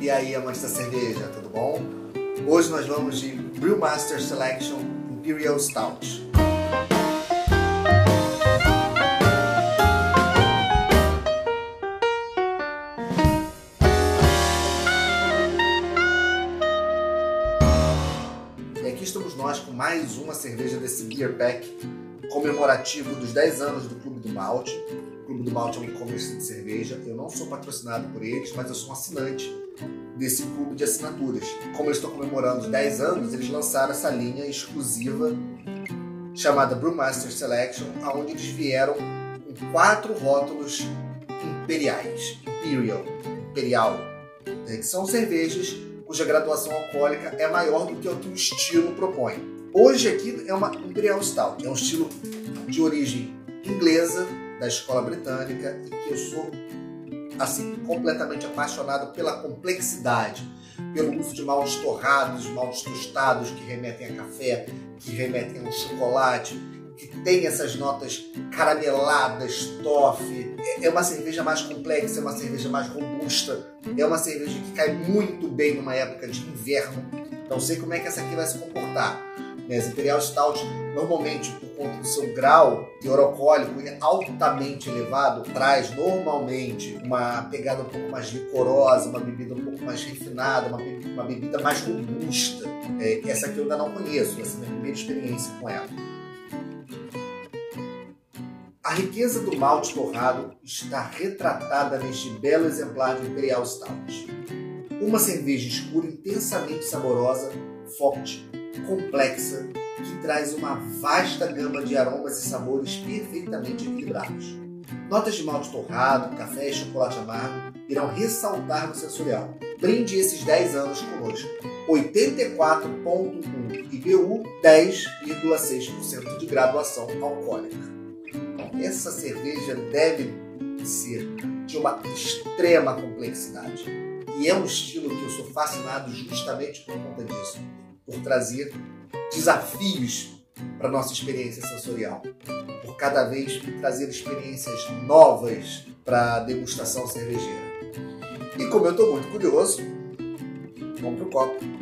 E aí, amantes da cerveja, tudo bom? Hoje nós vamos de Brewmaster Selection Imperial Stout. E aqui estamos nós com mais uma cerveja desse Beer Pack comemorativo dos 10 anos do Clube do Malte. O Clube do Malte é um e-commerce de cerveja. Eu não sou patrocinado por eles, mas eu sou um assinante desse clube de assinaturas. Como eles estão comemorando os 10 anos, eles lançaram essa linha exclusiva chamada Brewmaster Selection, onde eles vieram com quatro rótulos imperiais, Imperial, Imperial, né, que são cervejas cuja graduação alcoólica é maior do que o que o estilo propõe. Hoje aqui é uma Imperial Stout, é um estilo de origem inglesa, da escola britânica, e que eu sou assim completamente apaixonado pela complexidade, pelo uso de maltes torrados, maltes tostados que remetem a café, que remetem a um chocolate, que tem essas notas carameladas, toffee. É uma cerveja mais complexa, é uma cerveja mais robusta, é uma cerveja que cai muito bem numa época de inverno. Não sei como é que essa aqui vai se comportar. As Imperial Stout, normalmente, por conta do seu grau teor alcoólico altamente elevado, traz normalmente uma pegada um pouco mais licorosa, uma bebida um pouco mais refinada, uma bebida, uma bebida mais robusta. É, essa aqui eu ainda não conheço, essa é a minha primeira experiência com ela. A riqueza do malte torrado está retratada neste belo exemplar de Imperial Stout. Uma cerveja escura intensamente saborosa, forte, complexa, que traz uma vasta gama de aromas e sabores perfeitamente equilibrados. Notas de malte torrado, café e chocolate amargo irão ressaltar no sensorial. Brinde esses 10 anos conosco. 84.1 IBU, 10,6% de graduação alcoólica. Essa cerveja deve ser de uma extrema complexidade. E é um estilo que eu sou fascinado justamente por conta disso por trazer desafios para nossa experiência sensorial, por cada vez trazer experiências novas para a degustação cervejeira. E como eu estou muito curioso, vamos pro copo.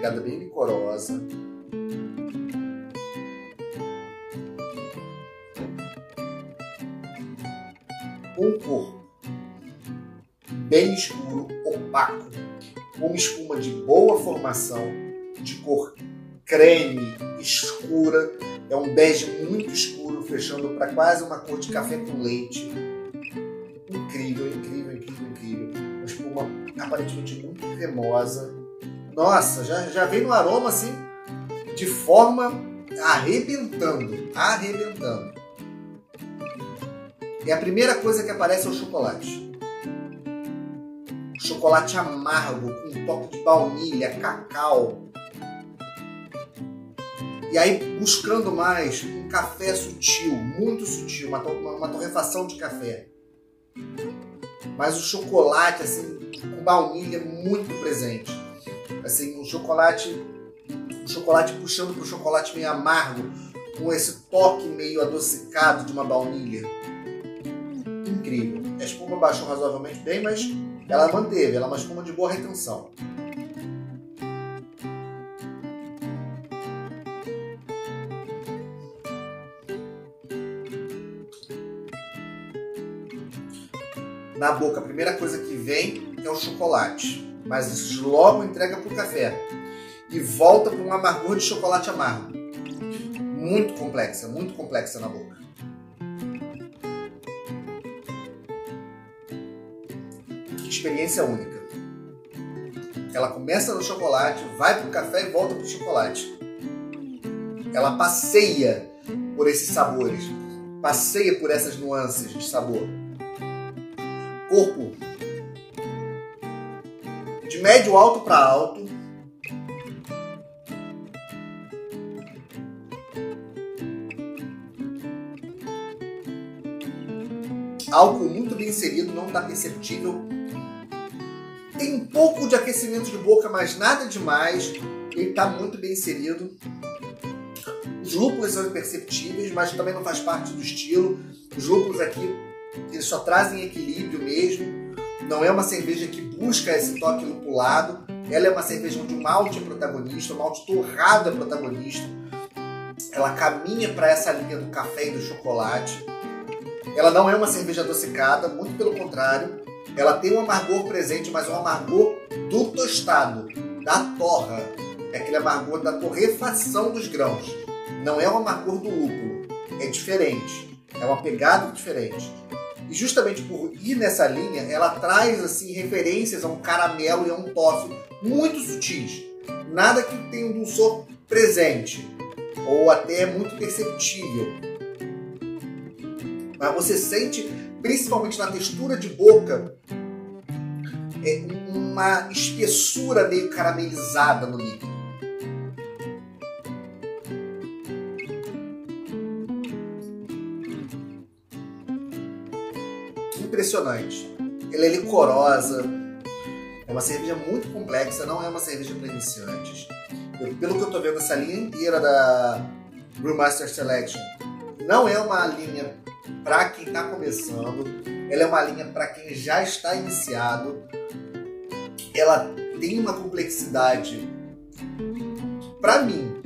Pegada bem licorosa. Um corpo bem escuro, opaco, uma espuma de boa formação, de cor creme, escura, é um bege muito escuro, fechando para quase uma cor de café com leite. Incrível, incrível, incrível, incrível. Uma espuma aparentemente muito cremosa, nossa, já, já vem no aroma assim, de forma arrebentando, arrebentando. E a primeira coisa que aparece é o chocolate. Chocolate amargo, com um toque de baunilha, cacau. E aí, buscando mais, um café sutil, muito sutil, uma, uma, uma torrefação de café. Mas o chocolate, assim, com baunilha muito presente assim, um chocolate, um chocolate puxando para o chocolate meio amargo, com esse toque meio adocicado de uma baunilha. Incrível. A espuma baixou razoavelmente bem, mas ela manteve, ela é uma espuma de boa retenção. Na boca, a primeira coisa que vem é o chocolate mas isso logo entrega para o café e volta para um amargor de chocolate amargo. Muito complexa, muito complexa na boca. Experiência única. Ela começa no chocolate, vai para o café e volta para o chocolate. Ela passeia por esses sabores, passeia por essas nuances de sabor. Corpo médio alto para alto. Álcool muito bem inserido, não está perceptível tem um pouco de aquecimento de boca, mas nada demais. Ele está muito bem inserido. Os lúpulos são imperceptíveis, mas também não faz parte do estilo. Os lúpulos aqui, eles só trazem equilíbrio mesmo. Não é uma cerveja que busca esse toque lupulado. Ela é uma cerveja onde o malte é protagonista, o malte torrado é protagonista. Ela caminha para essa linha do café e do chocolate. Ela não é uma cerveja adocicada, muito pelo contrário. Ela tem um amargor presente, mas um amargor do tostado, da torra. É aquele amargor da torrefação dos grãos. Não é o amargor do lúpulo. É diferente. É uma pegada diferente. E justamente por ir nessa linha, ela traz assim referências a um caramelo e a um toffee muito sutis. Nada que tenha um dulçor presente ou até muito perceptível. Mas você sente, principalmente na textura de boca, é uma espessura meio caramelizada no líquido. Impressionante. Ela é licorosa. É uma cerveja muito complexa, não é uma cerveja para iniciantes. Eu, pelo que eu estou vendo, essa linha inteira da Brewmaster Selection não é uma linha para quem está começando, ela é uma linha para quem já está iniciado ela tem uma complexidade para mim,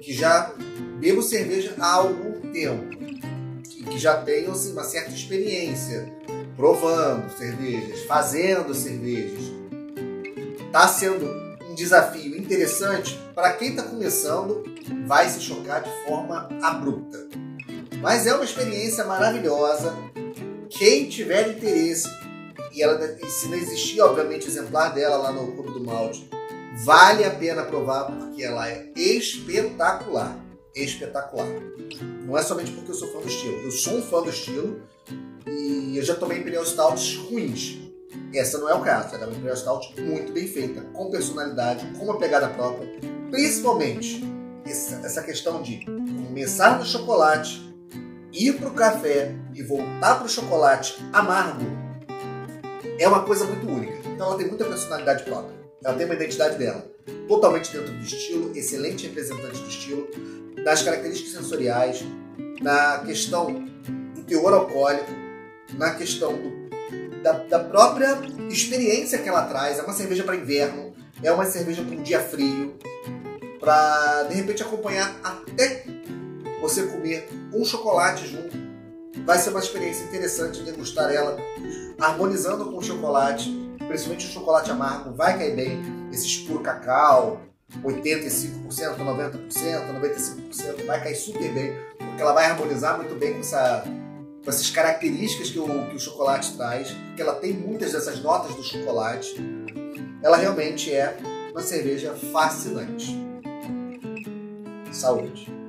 que já bebo cerveja há algum tempo e que já tenho assim, uma certa experiência provando cervejas, fazendo cervejas, está sendo um desafio interessante para quem está começando, vai se chocar de forma abrupta. Mas é uma experiência maravilhosa. Quem tiver interesse e ela se não existir, obviamente, exemplar dela lá no Clube do Malte, vale a pena provar porque ela é espetacular. Espetacular. Não é somente porque eu sou fã do estilo. Eu sou um fã do estilo e eu já tomei Imperial Stouts ruins. Essa não é o caso. Ela é uma Imperial Stout muito bem feita, com personalidade, com uma pegada própria. Principalmente essa questão de começar no chocolate, ir para o café e voltar para o chocolate amargo é uma coisa muito única. Então ela tem muita personalidade própria. Ela tem uma identidade dela. Totalmente dentro do estilo, excelente representante do estilo, das características sensoriais, na questão do teor alcoólico, na questão do, da, da, própria experiência que ela traz. É uma cerveja para inverno, é uma cerveja para um dia frio, para de repente acompanhar até você comer um chocolate junto. Vai ser uma experiência interessante de degustar ela harmonizando com o chocolate, principalmente o chocolate amargo, vai cair bem. Esse puro cacau, 85%, 90%, 95%, vai cair super bem, porque ela vai harmonizar muito bem com, essa, com essas características que o, que o chocolate traz, porque ela tem muitas dessas notas do chocolate. Ela realmente é uma cerveja fascinante. Saúde!